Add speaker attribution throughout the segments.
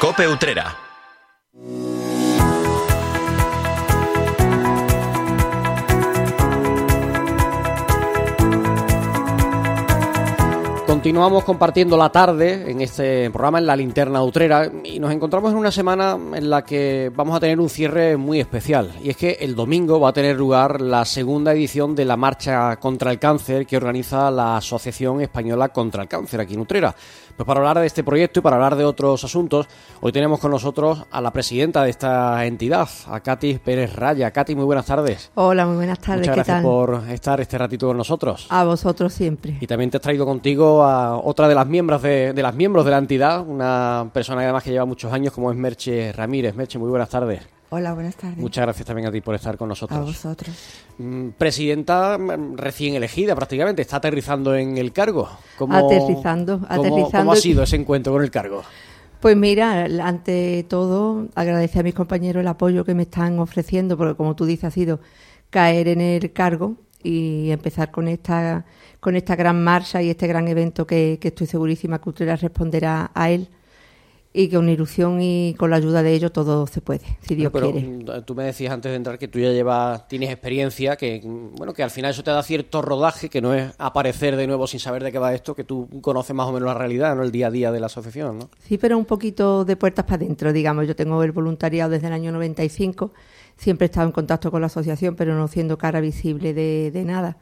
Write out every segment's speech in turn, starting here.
Speaker 1: Cope Utrera.
Speaker 2: Continuamos compartiendo la tarde en este programa en la linterna utrera y nos encontramos en una semana en la que vamos a tener un cierre muy especial y es que el domingo va a tener lugar la segunda edición de la marcha contra el cáncer que organiza la Asociación Española contra el Cáncer aquí en Utrera. Pues para hablar de este proyecto y para hablar de otros asuntos, hoy tenemos con nosotros a la presidenta de esta entidad, a Katy Pérez Raya. Katy, muy buenas tardes.
Speaker 3: Hola, muy buenas tardes.
Speaker 2: Muchas
Speaker 3: ¿Qué
Speaker 2: gracias
Speaker 3: tal?
Speaker 2: por estar este ratito con nosotros.
Speaker 3: A vosotros siempre.
Speaker 2: Y también te has traído contigo a otra de las miembros de, de las miembros de la entidad, una persona además que lleva muchos años como es Merche Ramírez. Merche, muy buenas tardes.
Speaker 4: Hola, buenas tardes.
Speaker 2: Muchas gracias también a ti por estar con nosotros.
Speaker 4: A vosotros.
Speaker 2: Mm, Presidenta mm, recién elegida prácticamente, está aterrizando en el cargo. ¿Cómo,
Speaker 3: Aterrizando,
Speaker 2: cómo-
Speaker 3: aterrizando.
Speaker 2: ¿Cómo ha sido ese encuentro con el cargo?
Speaker 3: Pues mira, ante todo, agradecer a mis compañeros el apoyo que me están ofreciendo, porque como tú dices, ha sido caer en el cargo y empezar con esta, con esta gran marcha y este gran evento que, que estoy segurísima que Utrera responderá a él y que con ilusión y con la ayuda de ellos todo se puede, si Dios
Speaker 2: Pero,
Speaker 3: quiere.
Speaker 2: mm, tú me decías antes de entrar que tú ya llevas, tienes experiencia, que mm, bueno, que al final eso te da cierto rodaje, que no es aparecer de nuevo sin saber de qué va esto, que tú conoces más o menos la realidad, ¿no? El día a día de la asociación, ¿no?
Speaker 3: Sí, pero un poquito de puertas para adentro, digamos. Yo tengo el voluntariado desde el año 95, siempre he estado en contacto con la asociación, pero no siendo cara visible de, de nada.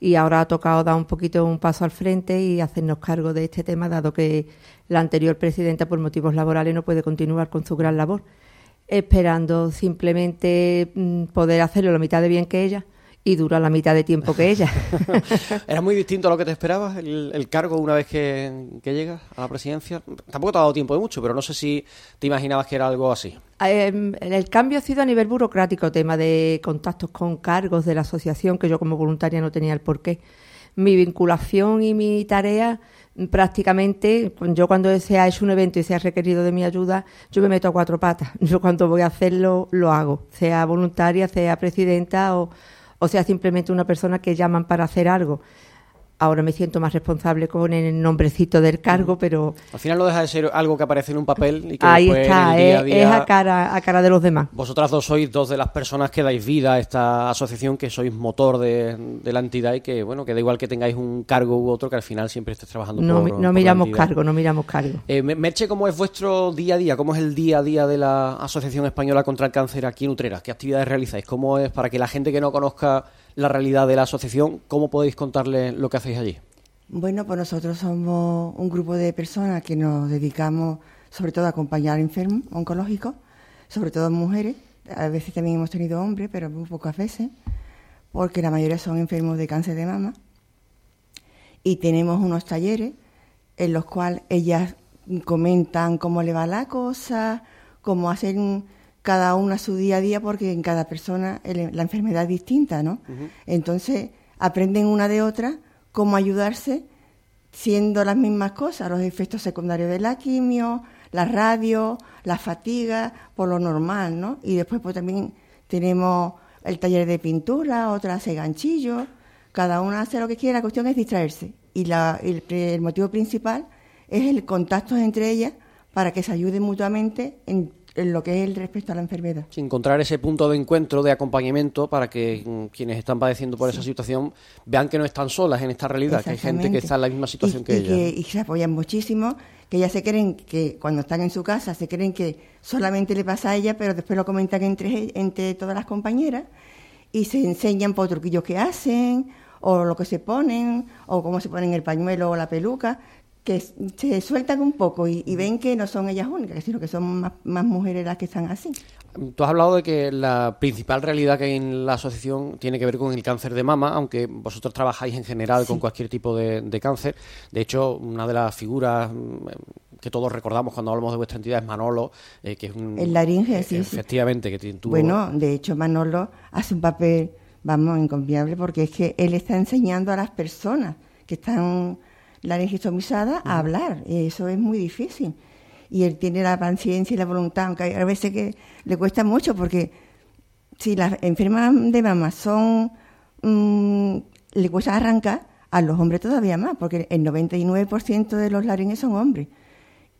Speaker 3: Y ahora ha tocado dar un poquito un paso al frente y hacernos cargo de este tema, dado que la anterior presidenta, por motivos laborales, no puede continuar con su gran labor, esperando simplemente mm, poder hacerlo la mitad de bien que ella y dura la mitad de tiempo que ella.
Speaker 2: ¿Era muy distinto a lo que te esperabas el, el cargo una vez que, que llegas a la presidencia? Tampoco te ha dado tiempo de mucho, pero no sé si te imaginabas que era algo así.
Speaker 3: Eh, el cambio ha sido a nivel burocrático, tema de contactos con cargos de la asociación, que yo como voluntaria no tenía el porqué. Mi vinculación y mi tarea, prácticamente, yo cuando se ha hecho un evento y se ha requerido de mi ayuda, yo me meto a cuatro patas. Yo cuando voy a hacerlo, lo hago, sea voluntaria, sea presidenta o, o sea simplemente una persona que llaman para hacer algo. Ahora me siento más responsable con el nombrecito del cargo, pero
Speaker 2: Al final no deja de ser algo que aparece en un papel y que
Speaker 3: ahí
Speaker 2: después
Speaker 3: está,
Speaker 2: en el día a
Speaker 3: es,
Speaker 2: día...
Speaker 3: es a cara, a cara de los demás.
Speaker 2: Vosotras dos sois dos de las personas que dais vida a esta asociación, que sois motor de, de la entidad y que, bueno, que da igual que tengáis un cargo u otro, que al final siempre estés trabajando
Speaker 3: No,
Speaker 2: por,
Speaker 3: no
Speaker 2: la
Speaker 3: miramos cargo, no miramos cargo.
Speaker 2: Eh, Me- Merche, ¿cómo es vuestro día a día? ¿Cómo es el día a día de la Asociación Española contra el Cáncer aquí en Utrera? ¿Qué actividades realizáis? ¿Cómo es para que la gente que no conozca la realidad de la asociación, cómo podéis contarle lo que hacéis allí?
Speaker 4: Bueno, pues nosotros somos un grupo de personas que nos dedicamos sobre todo a acompañar enfermos oncológicos, sobre todo mujeres. A veces también hemos tenido hombres, pero muy pocas veces, porque la mayoría son enfermos de cáncer de mama. Y tenemos unos talleres en los cuales ellas comentan cómo le va la cosa, cómo hacen cada una su día a día, porque en cada persona el- la enfermedad es distinta, ¿no? Entonces aprenden una de otra cómo ayudarse siendo las mismas cosas, los efectos secundarios de la quimio, la radio, la fatiga, por lo normal, ¿no? Y después pues también tenemos el taller de pintura, otra hace ganchillos, cada una hace lo que quiere, la cuestión es distraerse. Y la- el, el motivo principal es el contacto entre ellas para que se ayuden mutuamente en, en lo que es el respecto a la enfermedad.
Speaker 2: Sí, encontrar ese punto de encuentro, de acompañamiento, para que mm, quienes están padeciendo por esa situación vean que no están solas en esta realidad, que hay gente que está en la misma situación
Speaker 4: y,
Speaker 2: que
Speaker 4: y
Speaker 2: ellas.
Speaker 4: y se apoyan muchísimo, que ellas se creen que cuando están en su casa se creen que solamente le pasa a ella, pero después lo comentan entre, entre todas las compañeras y se enseñan por truquillos que hacen, o lo que se ponen, o cómo se ponen el pañuelo o la peluca, que se sueltan un poco y, y ven que no son ellas únicas, sino que son más, más mujeres las que están así.
Speaker 2: Tú has hablado de que la principal realidad que hay en la asociación tiene que ver con el cáncer de mama, aunque vosotros trabajáis en general con cualquier tipo de, de cáncer. De hecho, una de las figuras mm, que todos recordamos cuando hablamos de vuestra entidad es Manolo, eh, que es un...
Speaker 4: El laringe,
Speaker 2: eh,
Speaker 4: sí, sí.
Speaker 2: Efectivamente, que tiene- tuvo...
Speaker 4: Bueno, de hecho Manolo hace un papel, vamos, inconfiable, porque es que él está enseñando a las personas que están laryngistomizadas a hablar, y eso es muy difícil. Y él tiene la paciencia y la voluntad, aunque hay a veces que le cuesta mucho, porque si las enfermas de mama son, mm, le cuesta arrancar, a los hombres todavía más, porque el 99% de los laringes son hombres.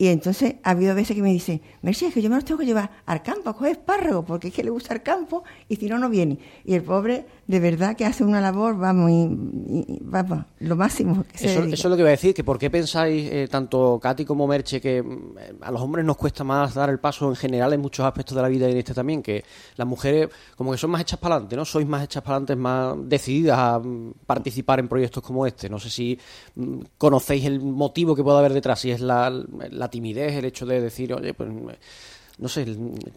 Speaker 4: Y entonces ha habido veces que me dice, Mercedes, que yo me los tengo que llevar al campo a coger espárragos, porque es que le gusta el campo y si no, no viene. Y el pobre, de verdad, que hace una labor, vamos, y, vamos lo máximo.
Speaker 2: Que eso, eso, es lo que iba a decir, que ¿por qué pensáis, eh, tanto Katy como Merche, que mm, a los hombres nos cuesta más dar el paso en general en muchos aspectos de la vida y en este también? Que las mujeres, como que son más hechas para adelante, ¿no? Sois más hechas para adelante, más decididas a mm, participar en proyectos como este. No sé si mm, conocéis el motivo que puede haber detrás, si es la timidez, el hecho de decir, oye, pues no sé,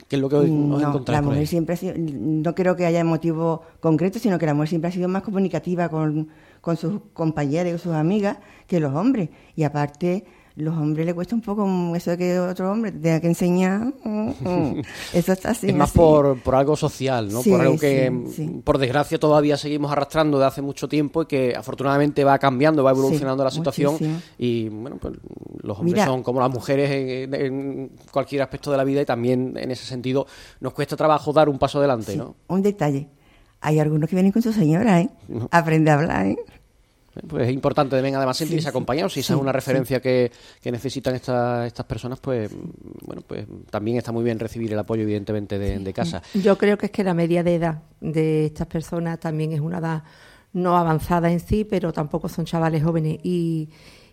Speaker 2: ¿qué es lo que nos
Speaker 4: no, La mujer siempre ha sido, no creo que haya motivo concreto, sino que la mujer siempre ha sido más comunicativa con, con sus compañeras y sus amigas que los hombres. Y aparte, los hombres les cuesta un poco eso de que otro hombre tenga que enseñar. Mm, mm. Eso está así.
Speaker 2: Es más Por, por algo social, ¿no? por algo que, por desgracia, todavía seguimos arrastrando de hace mucho tiempo y que afortunadamente va cambiando, va evolucionando la situación. Y bueno, pues los hombres son como las mujeres en, cualquier aspecto de la vida y también en ese sentido nos cuesta trabajo dar un paso adelante, ¿no?
Speaker 4: Un detalle. Hay algunos que vienen con su señora, ¿eh? Aprende a hablar, ¿eh?
Speaker 2: Pues es importante también, además, sentirse acompañados. Si esa es una referencia que, necesitan estas estas personas, pues bueno, pues también está muy bien recibir el apoyo, evidentemente, de, casa.
Speaker 3: Yo creo que es que la media de edad de estas personas también es una edad no avanzada en sí, pero tampoco son chavales jóvenes. Y,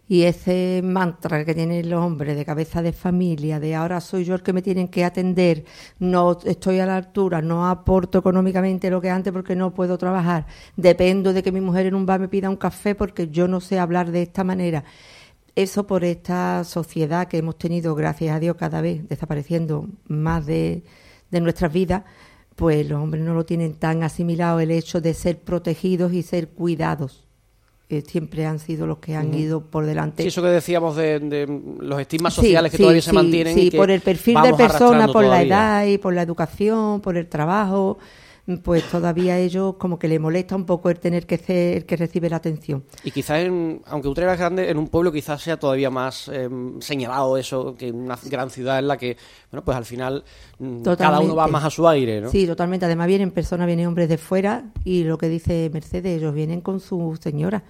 Speaker 3: y ese mantra que tienen los hombres de cabeza de familia, de ahora soy yo el que me tienen que atender, no estoy a la altura, no aporto económicamente lo que antes porque no puedo trabajar, dependo de que mi mujer en un bar me pida un café porque yo no sé hablar de esta manera. Eso por esta sociedad que hemos tenido, gracias a Dios, cada vez desapareciendo más de, de nuestras vidas, pues los hombres no lo tienen tan asimilado el hecho de ser protegidos y ser cuidados siempre han sido los que han ido por delante.
Speaker 2: Sí, eso que decíamos de, los estigmas sociales que todavía se mantienen.
Speaker 3: Sí, por el perfil de persona, por la edad y por la educación, por el trabajo pues todavía a ellos como que le molesta un poco el tener que ser el que recibe la atención.
Speaker 2: Y quizás, aunque Utrera es grande, en un pueblo quizás sea todavía más em, señalado eso que en una gran ciudad en la que, bueno, pues al final mm, cada uno va más a su aire, ¿no?
Speaker 3: Sí, totalmente. Además vienen personas, vienen hombres de fuera y lo que dice Mercedes, ellos vienen con su señora.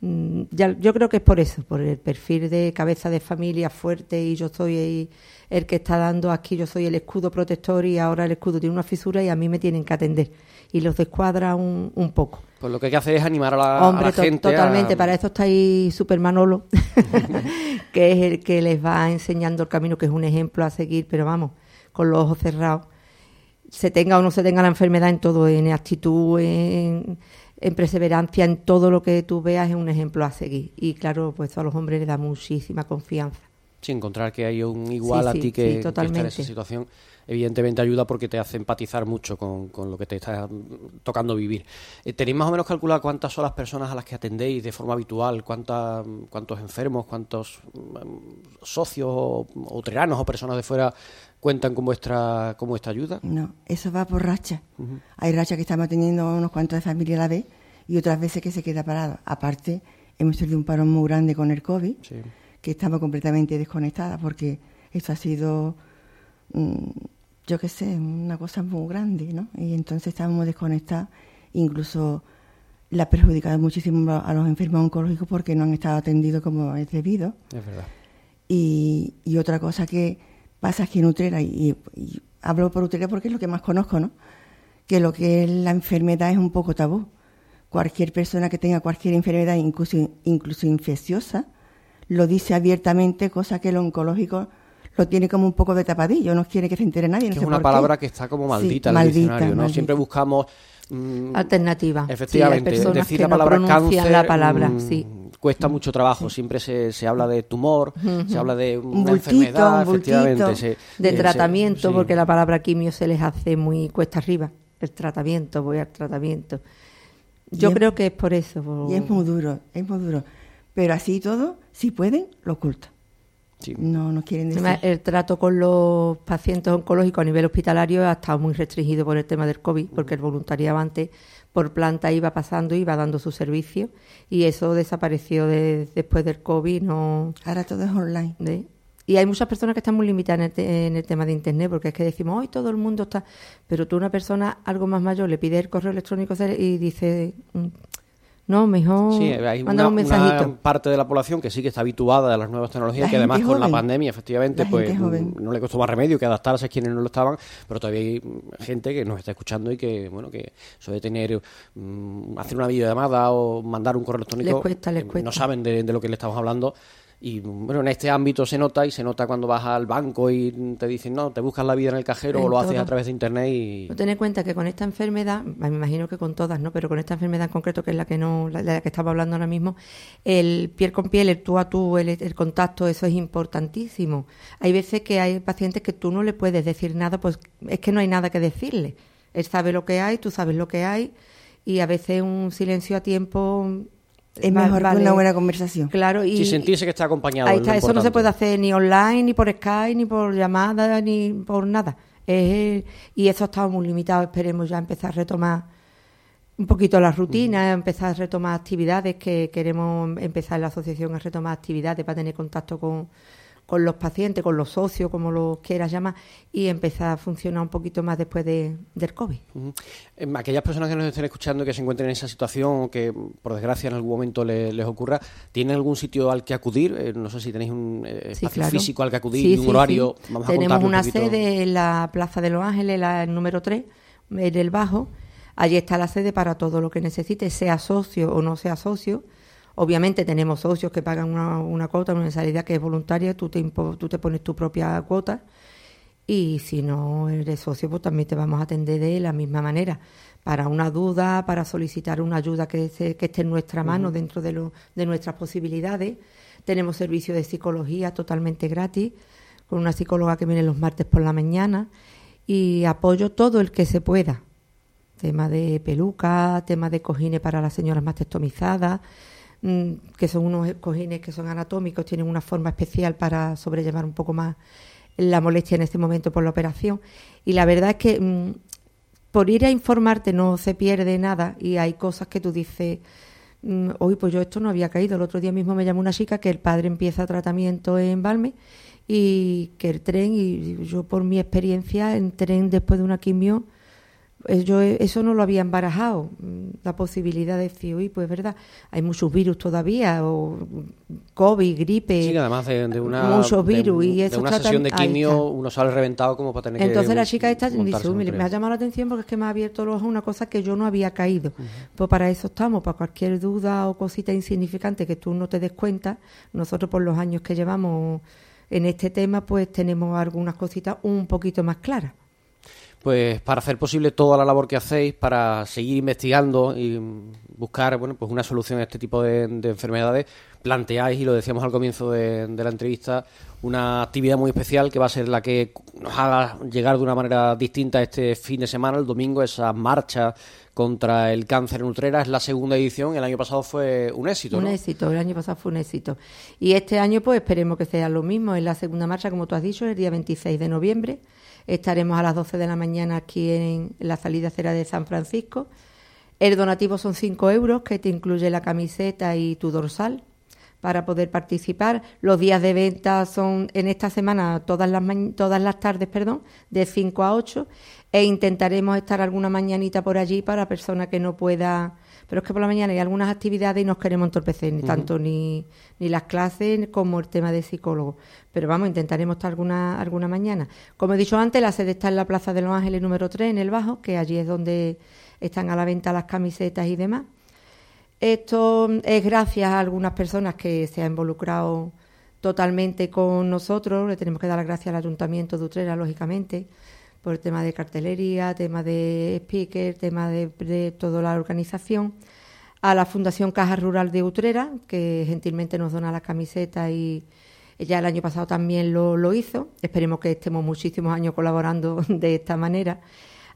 Speaker 3: Mm, ya, yo creo que es por eso, por el perfil de cabeza de familia fuerte y yo soy el, que está dando aquí, yo soy el escudo protector y ahora el escudo tiene una fisura y a mí me tienen que atender y los descuadra un, un poco.
Speaker 2: Pues lo que hay que hacer es animar a la,
Speaker 3: Hombre,
Speaker 2: gente.
Speaker 3: Totalmente, para eso está ahí Super Manolo, que es el que les va enseñando el camino, que es un ejemplo a seguir, pero vamos, con los ojos cerrados. Se tenga o no se tenga la enfermedad en todo, en actitud, en en perseverancia en todo lo que tú veas es un ejemplo a seguir. Y claro, pues a los hombres les da muchísima confianza.
Speaker 2: Sí, encontrar que hay un igual a ti que, está en esa situación, evidentemente ayuda porque te hace empatizar mucho con, lo que te está tocando vivir. Eh, ¿Tenéis más o menos calculado cuántas son las personas a las que atendéis de forma habitual? Cuántas, ¿Cuántos enfermos, cuántos mm, socios o, o o personas de fuera cuentan con vuestra, con vuestra ayuda?
Speaker 4: No, eso va por racha. Hay rachas que estamos teniendo unos cuantos de familia a la vez y otras veces que se queda parado. Aparte, hemos tenido un parón muy grande con el COVID, que estamos completamente desconectadas porque esto ha sido, mm, yo qué sé, una cosa muy grande, ¿no? Y entonces estamos desconectadas, incluso la ha perjudicado muchísimo a los enfermos oncológicos porque no han estado atendidos como es debido.
Speaker 2: Es verdad.
Speaker 4: Y, y otra cosa que pasa aquí en Utrera, y, hablo por Utrera porque es lo que más conozco, ¿no? Que lo que es la enfermedad es un poco tabú. Cualquier persona que tenga cualquier enfermedad, incluso, incluso infecciosa, lo dice abiertamente, cosa que el oncológico lo tiene como un poco de tapadillo, no quiere que se entere nadie.
Speaker 2: es una palabra que está como maldita en el diccionario, ¿no? Siempre buscamos...
Speaker 3: Mm, Alternativa.
Speaker 2: Efectivamente, decir la palabra cáncer... la palabra, mm, sí cuesta mucho trabajo. Siempre se, se habla de tumor, se habla de una enfermedad, efectivamente.
Speaker 3: de tratamiento, porque la palabra quimio se les hace muy cuesta arriba. El tratamiento, voy al tratamiento. Yo creo que es por eso.
Speaker 4: Y es muy duro, es muy duro. Pero así todo, si pueden, lo ocultan. No, no quieren decir.
Speaker 3: El trato con los pacientes oncológicos a nivel hospitalario ha estado muy restringido por el tema del COVID, porque el voluntariado antes por planta iba pasando, iba dando su servicio y eso desapareció después del COVID. No,
Speaker 4: Ahora todo es online.
Speaker 3: y hay muchas personas que están muy limitadas en el, tema de Internet, porque es que decimos, hoy todo el mundo está... Pero tú una persona algo más mayor le pide el correo electrónico y dice, No, mejor
Speaker 2: Sí, hay una,
Speaker 3: un mensajito.
Speaker 2: una parte de la población que sí que está habituada a las nuevas tecnologías,
Speaker 4: La
Speaker 2: que además con la pandemia, efectivamente,
Speaker 4: La
Speaker 2: pues mm, no le costó más remedio que adaptarse a quienes no lo estaban, pero todavía hay mm, gente que nos está escuchando y que, bueno, que de tener, mm, hacer una videollamada o mandar un correo electrónico,
Speaker 3: Les cuesta, les
Speaker 2: eh,
Speaker 3: cuesta.
Speaker 2: no saben de, de lo que le estamos hablando. Y bueno, en este ámbito se nota y se nota cuando vas al banco y te dicen, no, te buscas la vida en el cajero o lo haces a través de internet y...
Speaker 3: No ten en cuenta que con esta enfermedad, me imagino que con todas, ¿no? Pero con esta enfermedad en concreto, que es la que no, la, la que estamos hablando ahora mismo, el piel con piel, el tú a tú, el, el contacto, eso es importantísimo. Hay veces que hay pacientes que tú no le puedes decir nada, pues es que no hay nada que decirle. Él sabe lo que hay, tú sabes lo que hay, y a veces un silencio a tiempo
Speaker 4: Es
Speaker 3: va-
Speaker 4: mejor
Speaker 3: vale.
Speaker 4: que una buena conversación.
Speaker 3: Claro, y
Speaker 2: Sí, sentirse que está acompañado.
Speaker 3: Ahí
Speaker 2: es
Speaker 3: está, eso no se puede hacer ni online, ni por Skype, ni por llamada, ni por nada. Es- y eso ha estado muy limitado. Esperemos ya empezar a retomar un poquito la rutina, empezar a retomar actividades que queremos empezar en la asociación a retomar actividades para tener contacto con, con los pacientes, con los socios, como los quieras llamar, y empezar a funcionar un poquito más después de, del COVID.
Speaker 2: Em, Aquellas personas que nos estén escuchando y que se encuentren en esa situación o que, por desgracia, en algún momento le- les ocurra, ¿tienen algún sitio al que acudir? Eh, no sé si tenéis un eh,
Speaker 3: Sí,
Speaker 2: espacio
Speaker 3: claro.
Speaker 2: físico al que acudir
Speaker 3: Sí,
Speaker 2: y un
Speaker 3: sí,
Speaker 2: horario. Vamos
Speaker 3: Tenemos una sede en la Plaza de los Ángeles, la el número 3, en el Bajo. Allí está la sede para todo lo que necesites, sea socio o no sea socio. Obviamente tenemos socios que pagan una, una cuota, una mensualidad que es voluntaria, tú te, tú te pones tu propia cuota y si no eres socio, pues también te vamos a atender de la misma manera. Para una duda, para solicitar una ayuda que, se- que esté en nuestra mano dentro de, lo, de nuestras posibilidades. Tenemos servicio de psicología totalmente gratis, con una psicóloga que viene los martes por la mañana y apoyo todo el que se pueda. Tema de peluca, tema de cojines para las señoras más testomizadas, que son unos cojines que son anatómicos, tienen una forma especial para sobrellevar un poco más la molestia en este momento por la operación. Y la verdad es que mm, por ir a informarte no se pierde nada y hay cosas que tú dices, mm, hoy pues yo esto no había caído. El otro día mismo me llamó una chica que el padre empieza tratamiento en Balme y que el tren, y yo por mi experiencia, en tren después de una quimio, yo eh, eso no lo había embarajado, mm, la posibilidad de decir, uy, pues es verdad, hay muchos virus todavía, o mm, COVID, gripe,
Speaker 2: Sí, además de, de una,
Speaker 3: muchos
Speaker 2: de
Speaker 3: virus
Speaker 2: un-
Speaker 3: y
Speaker 2: de
Speaker 3: eso
Speaker 2: una
Speaker 3: tratan-
Speaker 2: sesión de quimio uno sale reventado como para tener que
Speaker 3: Entonces la chica esta dice,
Speaker 2: montarse
Speaker 3: "Uy,
Speaker 2: en un
Speaker 3: mire,
Speaker 2: tren.
Speaker 3: me ha llamado la atención porque es que me ha abierto los ojos una cosa que yo no había caído. Pues para eso estamos, para cualquier duda o cosita insignificante que tú no te des cuenta, nosotros por los años que llevamos en este tema, pues tenemos algunas cositas un poquito más claras.
Speaker 2: Pues para hacer posible toda la labor que hacéis, para seguir investigando y buscar bueno, pues una solución a este tipo de, de enfermedades, planteáis, y lo decíamos al comienzo de, de la entrevista, una actividad muy especial que va a ser la que nos haga llegar de una manera distinta este fin de semana, el domingo, esa marcha contra el cáncer en Utrera. Es la segunda edición, el año pasado fue un éxito,
Speaker 3: un éxito, el año pasado fue un éxito. Y este año, pues esperemos que sea lo mismo. En la segunda marcha, como tú has dicho, el día 26 de noviembre. Estaremos a las 12 de la mañana aquí en la salida cera de San Francisco. El donativo son 5 euros, que te incluye la camiseta y tu dorsal para poder participar. Los días de venta son en esta semana todas las todas las tardes, perdón, de 5 a 8 e intentaremos estar alguna mañanita por allí para personas que no pueda, pero es que por la mañana hay algunas actividades y nos queremos entorpecer, ni tanto ni, ni las clases como el tema de psicólogo. Pero vamos, intentaremos estar alguna alguna mañana. Como he dicho antes, la sede está en la Plaza de los Ángeles número 3 en el Bajo, que allí es donde están a la venta las camisetas y demás. Esto es gracias a algunas personas que se han involucrado totalmente con nosotros. Le tenemos que dar las gracias al Ayuntamiento de Utrera, lógicamente, por el tema de cartelería, tema de speaker, tema de, de toda la organización. A la Fundación Caja Rural de Utrera, que gentilmente nos dona la camiseta y ya el año pasado también lo, lo hizo. Esperemos que estemos muchísimos años colaborando de esta manera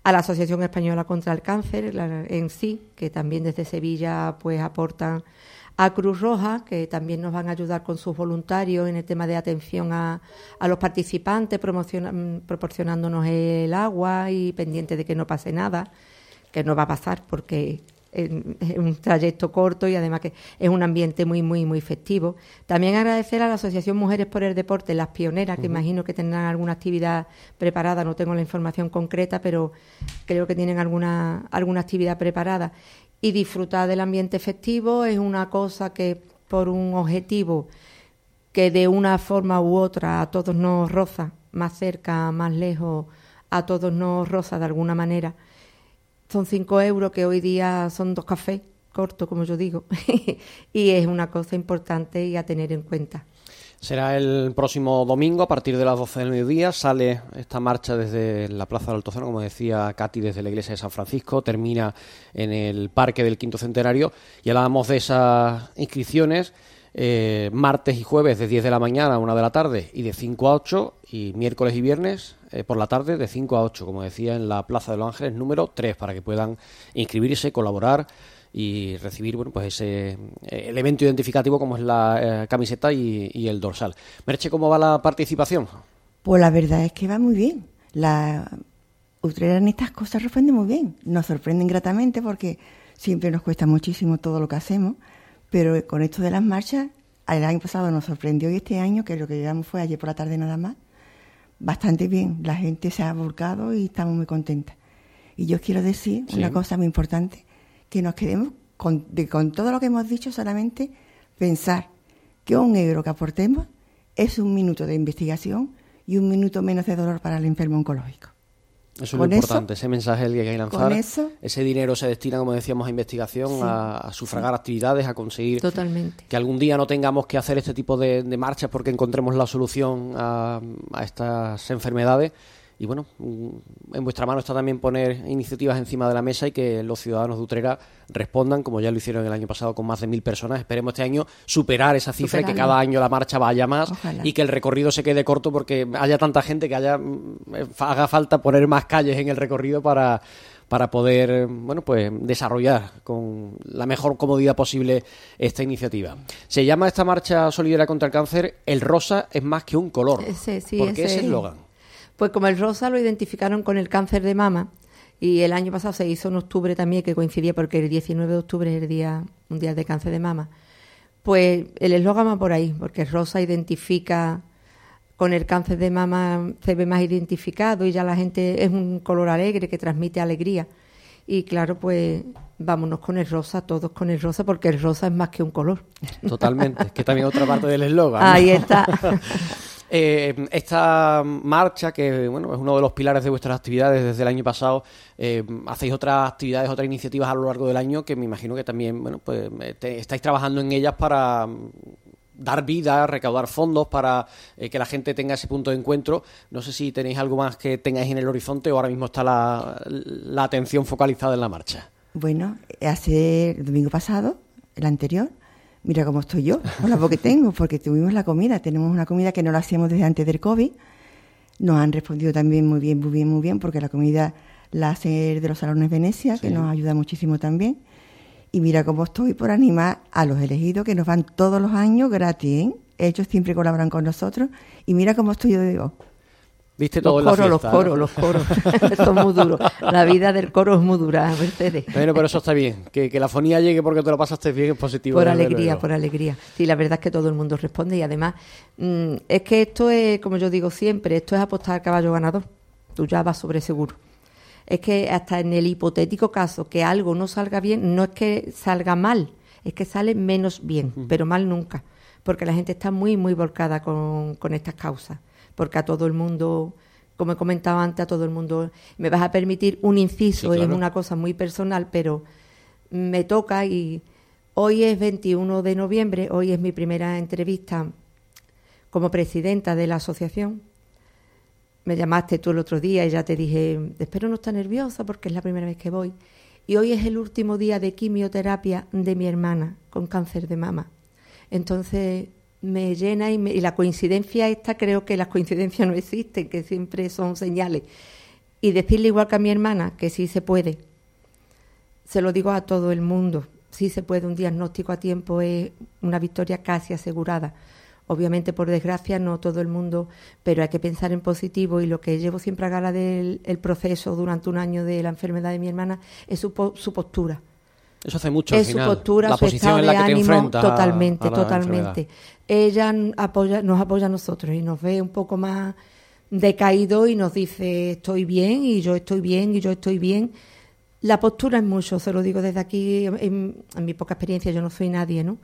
Speaker 3: a la Asociación Española contra el Cáncer la- en sí, que también desde Sevilla pues aportan a Cruz Roja, que también nos van a ayudar con sus voluntarios en el tema de atención a, a los participantes, mm, proporcionándonos el agua y pendiente de que no pase nada, que no va a pasar porque es es un trayecto corto y además que es un ambiente muy, muy, muy festivo. También agradecer a la Asociación Mujeres por el Deporte, las pioneras, que imagino que tendrán alguna actividad preparada, no tengo la información concreta, pero creo que tienen alguna, alguna actividad preparada. Y disfrutar del ambiente festivo es una cosa que por un objetivo que de una forma u otra a todos nos roza, más cerca, más lejos, a todos nos roza de alguna manera. Son cinco euros que hoy día son dos cafés cortos, como yo digo, y es una cosa importante y a tener en cuenta.
Speaker 2: Será el próximo domingo a partir de las 12 del mediodía. Sale esta marcha desde la Plaza del Altozano, como decía Katy, desde la iglesia de San Francisco. Termina en el Parque del Quinto Centenario. Y hablamos de esas inscripciones. Eh, martes y jueves de 10 de la mañana a 1 de la tarde y de 5 a 8 y miércoles y viernes eh, por la tarde de 5 a 8, como decía en la Plaza de los Ángeles número 3, para que puedan inscribirse, colaborar y recibir bueno pues ese eh, elemento identificativo como es la camiseta y, el dorsal. Merche, ¿cómo va la participación?
Speaker 4: Pues la verdad es que va muy bien. La Utrera en estas cosas responde muy bien. Nos sorprenden gratamente porque siempre nos cuesta muchísimo todo lo que hacemos pero con esto de las marchas, el año pasado nos sorprendió y este año, que lo que llegamos fue ayer por la tarde nada más, bastante bien. La gente se ha volcado y estamos muy contentas. Y yo quiero decir una cosa muy importante, que nos quedemos con, con todo lo que hemos dicho, solamente pensar que un euro que aportemos es un minuto de investigación y un minuto menos de dolor para el enfermo oncológico.
Speaker 2: Eso es lo importante, ese mensaje el que hay que lanzar. ese dinero se destina, como decíamos, a investigación, a, sufragar actividades, a conseguir que algún día no tengamos que hacer este tipo de, marchas porque encontremos la solución a estas enfermedades y bueno, mm, en vuestra mano está también poner iniciativas encima de la mesa y que los ciudadanos de Utrera respondan, como ya lo hicieron el año pasado con más de mil personas. Esperemos este año superar esa cifra y que cada año la marcha vaya más y que el recorrido se quede corto porque haya tanta gente que haya mm, haga falta poner más calles en el recorrido para para poder bueno pues desarrollar con la mejor comodidad posible esta iniciativa. Se llama esta marcha solidaria contra el cáncer El rosa es más que un color.
Speaker 3: Sí, sí,
Speaker 2: ¿Por qué ese eslogan?
Speaker 3: Pues como el rosa lo identificaron con el cáncer de mama y el año pasado se hizo en octubre también, que coincidía porque el 19 de octubre es el día mundial de cáncer de mama, pues el eslogan va por ahí, porque el rosa identifica con el cáncer de mama se ve más identificado y ya la gente es un color alegre que transmite alegría. Y claro, pues vámonos con el rosa, todos con el rosa, porque el rosa es más que un color.
Speaker 2: Totalmente, que también otra parte del eslogan.
Speaker 3: Ahí está.
Speaker 2: Eh, esta marcha, que bueno, es uno de los pilares de vuestras actividades desde el año pasado, eh, hacéis otras actividades, otras iniciativas a lo largo del año que me imagino que también bueno, pues, estáis trabajando en ellas para mm, dar vida, recaudar fondos para eh, que la gente tenga ese punto de encuentro. No sé si tenéis algo más que tengáis en el horizonte o ahora mismo está la, la atención focalizada en la marcha.
Speaker 4: Bueno, hace domingo pasado, el anterior, mira cómo estoy yo, con la voz que tengo, porque tuvimos la comida, tenemos una comida que no la hacíamos desde antes del COVID, nos han respondido también muy bien, muy bien, muy bien, porque la comida la hace de los salones Venecia, que nos ayuda muchísimo también. Y mira cómo estoy por animar a los elegidos que nos van todos los años gratis. ¿eh? Ellos siempre colaboran con nosotros. Y mira cómo estoy yo de digo,
Speaker 2: Viste todo
Speaker 3: los
Speaker 2: coros,
Speaker 3: los coros, los coros. Esto es muy duro. La vida del coro es muy dura, Mercedes.
Speaker 2: Bueno, pero eso está bien. Que, la fonía llegue porque te lo pasaste bien es positivo.
Speaker 3: Por alegría, por alegría. Sí, la verdad es que todo el mundo responde y además mm, es que esto es, como yo digo siempre, esto es apostar al caballo ganador. Tú ya vas sobre seguro. Es que hasta en el hipotético caso que algo no salga bien, no es que salga mal, es que sale menos bien, pero mal nunca. Porque la gente está muy, muy volcada con, con estas causas porque a todo el mundo, como he comentado antes, a todo el mundo, me vas a permitir un inciso, es una cosa muy personal, pero me toca y hoy es 21 de noviembre, hoy es mi primera entrevista como presidenta de la asociación. Me llamaste tú el otro día y ya te dije, espero no estar nerviosa porque es la primera vez que voy. Y hoy es el último día de quimioterapia de mi hermana con cáncer de mama. Entonces me llena y, y, la coincidencia esta, creo que las coincidencias no existen, que siempre son señales. Y decirle igual que a mi hermana que sí se puede, se lo digo a todo el mundo, sí se puede, un diagnóstico a tiempo es una victoria casi asegurada. Obviamente, por desgracia, no todo el mundo, pero hay que pensar en positivo y lo que llevo siempre a gala del proceso durante un año de la enfermedad de mi hermana es su, su postura
Speaker 2: eso hace mucho.
Speaker 3: Es su postura, la su estado de ánimo, totalmente, totalmente. Ella apoya, nos apoya a nosotros y nos ve un poco más decaído y nos dice estoy bien y yo estoy bien y yo estoy bien. La postura es mucho, se lo digo desde aquí, en, mi poca experiencia, yo no soy nadie, ¿no?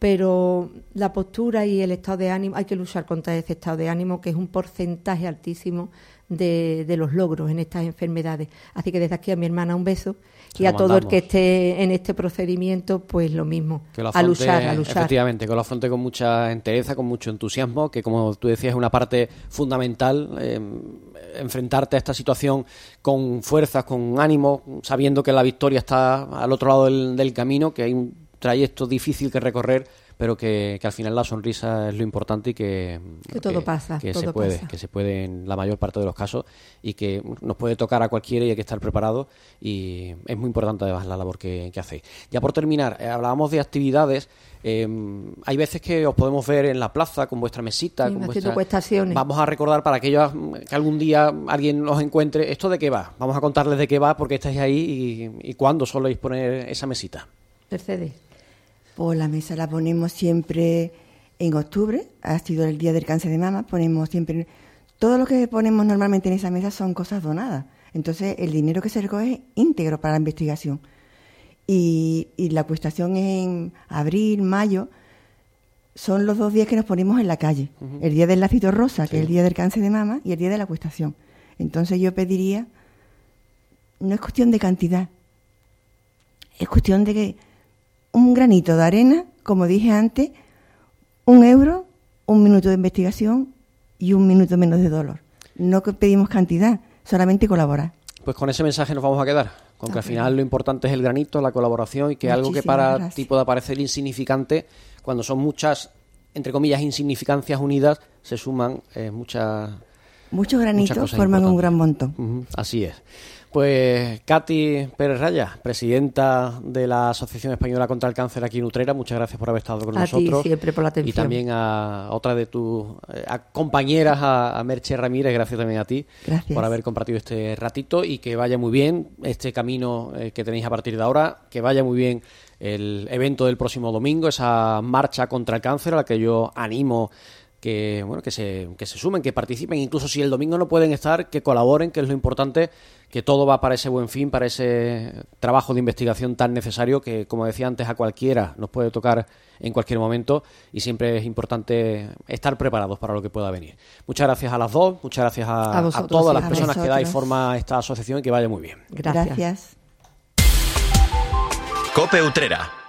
Speaker 3: Pero la postura y el estado de ánimo, hay que luchar contra ese estado de ánimo, que es un porcentaje altísimo de, de los logros en estas enfermedades. Así que desde aquí a mi hermana un beso y a todo el que esté en este procedimiento, pues lo mismo, a luchar, a luchar.
Speaker 2: Efectivamente, que lo afronte con mucha entereza, con mucho entusiasmo, que como tú decías es una parte fundamental, eh, enfrentarte a esta situación con fuerzas, con ánimo, sabiendo que la victoria está al otro lado del, del camino, que hay un trayecto difícil que recorrer pero que, al final la sonrisa es lo importante y que,
Speaker 3: que todo pasa,
Speaker 2: que se puede, que se puede en la mayor parte de los casos y que nos puede tocar a cualquiera y hay que estar preparado y es muy importante además la labor que, que hacéis. Ya por terminar, eh, hablábamos de actividades. Em, hay veces que os podemos ver en la plaza con vuestra mesita, con vuestra... Vamos a recordar para aquellos que algún día alguien os encuentre esto de qué va. Vamos a contarles de qué va, porque estáis ahí y, y cuándo soléis poner esa mesita.
Speaker 3: Mercedes.
Speaker 4: Pues la mesa la ponemos siempre en octubre, ha sido el día del cáncer de mama, ponemos siempre... Todo lo que ponemos normalmente en esa mesa son cosas donadas. Entonces, el dinero que se recoge es íntegro para la investigación. Y, la acuestación en abril, mayo, son los dos días que nos ponemos en la calle. El día del lacito rosa, que es el día del cáncer de mama, y el día de la acuestación. Entonces yo pediría, no es cuestión de cantidad, es cuestión de que un granito de arena, como dije antes, un euro, un minuto de investigación y un minuto menos de dolor. No pedimos cantidad, solamente colaborar.
Speaker 2: Pues con ese mensaje nos vamos a quedar, con que al final lo importante es el granito, la colaboración y que algo que para ti pueda parecer insignificante, cuando son muchas, entre comillas, insignificancias unidas, se suman eh, muchas...
Speaker 4: Muchos granitos forman un gran montón.
Speaker 2: así es. Pues Katy Pérez Raya, presidenta de la Asociación Española contra el Cáncer aquí en Utrera, muchas gracias por haber estado con nosotros.
Speaker 3: siempre por la atención.
Speaker 2: Y también a otra de tus eh, compañeras, a, Merche Ramírez, gracias también a ti por haber compartido este ratito y que vaya muy bien este camino eh, que tenéis a partir de ahora, que vaya muy bien el evento del próximo domingo, esa marcha contra el cáncer a la que yo animo que bueno que se, que se sumen, que participen, incluso si el domingo no pueden estar, que colaboren, que es lo importante que todo va para ese buen fin, para ese trabajo de investigación tan necesario que, como decía antes, a cualquiera nos puede tocar en cualquier momento y siempre es importante estar preparados para lo que pueda venir. Muchas gracias a las dos, muchas gracias a, todas las personas que dais forma a esta asociación y que vaya muy bien.
Speaker 4: Gracias.
Speaker 3: gracias.
Speaker 1: Cope Utrera